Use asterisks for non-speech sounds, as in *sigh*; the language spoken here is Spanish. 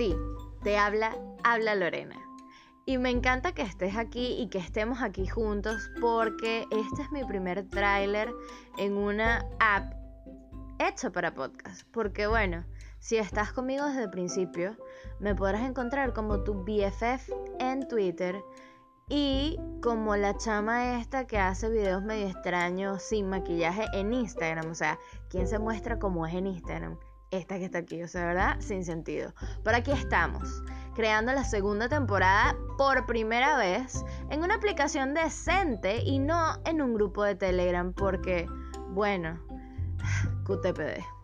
Sí, te habla, habla Lorena. Y me encanta que estés aquí y que estemos aquí juntos porque este es mi primer tráiler en una app hecha para podcast. Porque bueno, si estás conmigo desde el principio, me podrás encontrar como tu BFF en Twitter y como la chama esta que hace videos medio extraños sin maquillaje en Instagram. O sea, ¿quién se muestra como es en Instagram? Esta que está aquí, o sea, ¿verdad? Sin sentido. Pero aquí estamos, creando la segunda temporada por primera vez en una aplicación decente y no en un grupo de Telegram porque, bueno, *sighs* QTPD.